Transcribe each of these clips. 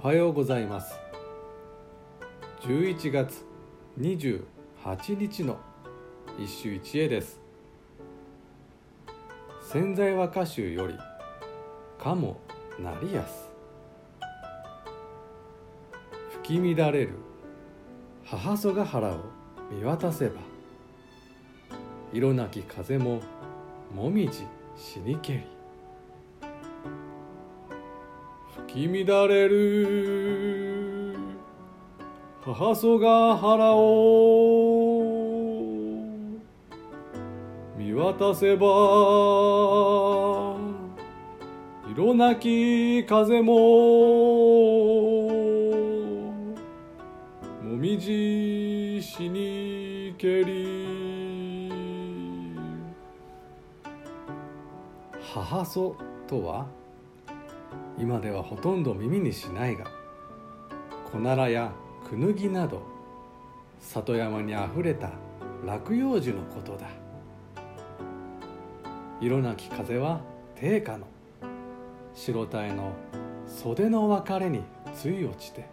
おはようございます。11月28日の一首一会です。潜在和歌集より「かもなりやす」吹き乱れる母曽ヶ原を見渡せば色なき風ももみじしにけり。き乱れる。母曽ヶ原を見渡せば色なき風ももみじしにけり。母祖とは？今ではほとんど耳にしないがコナラやクヌギなど里山にあふれた落葉樹のことだ。色なき風は定価の白鯛の袖の別れについ落ちて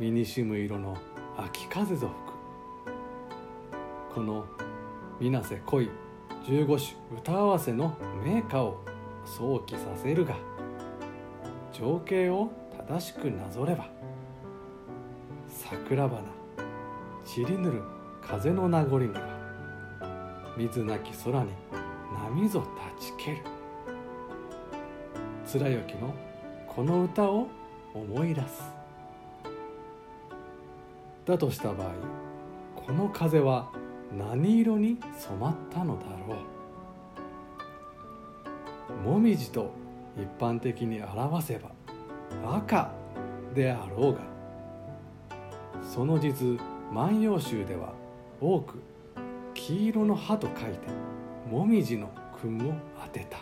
身にしむ色の秋風ぞ吹くこの水瀬恋十五種歌合わせの名歌を想起させるが情景を正しくなぞれば桜花散りぬる風の名残には水なき空に波ぞ立ちける。貫之のこの歌を思い出す。だとした場合この風は何色に染まったのだろう。もみじと一般的に表せば赤であろうがその実万葉集では多く黄色の葉と書いてもみじの訓を当てた。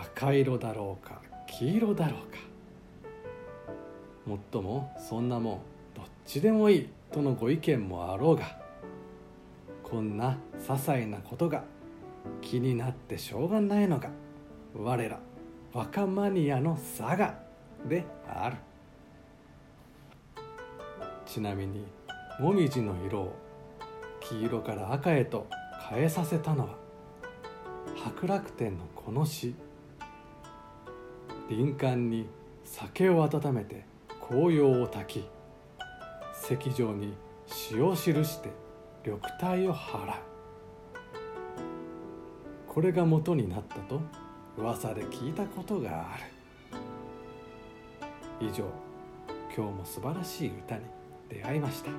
赤色だろうか黄色だろうか。もっともそんなもんどっちでもいいとのご意見もあろうがこんな些細なことが気になってしょうがないのが我ら若マニアの佐賀である。ちなみにもみじの色を黄色から赤へと変えさせたのは白楽天のこの詩。林間に酒を温めて紅葉を焚き石上に詩を記して緑体を払う。これが元になったと噂で聞いたことがある。以上今日も素晴らしい歌に出会いました。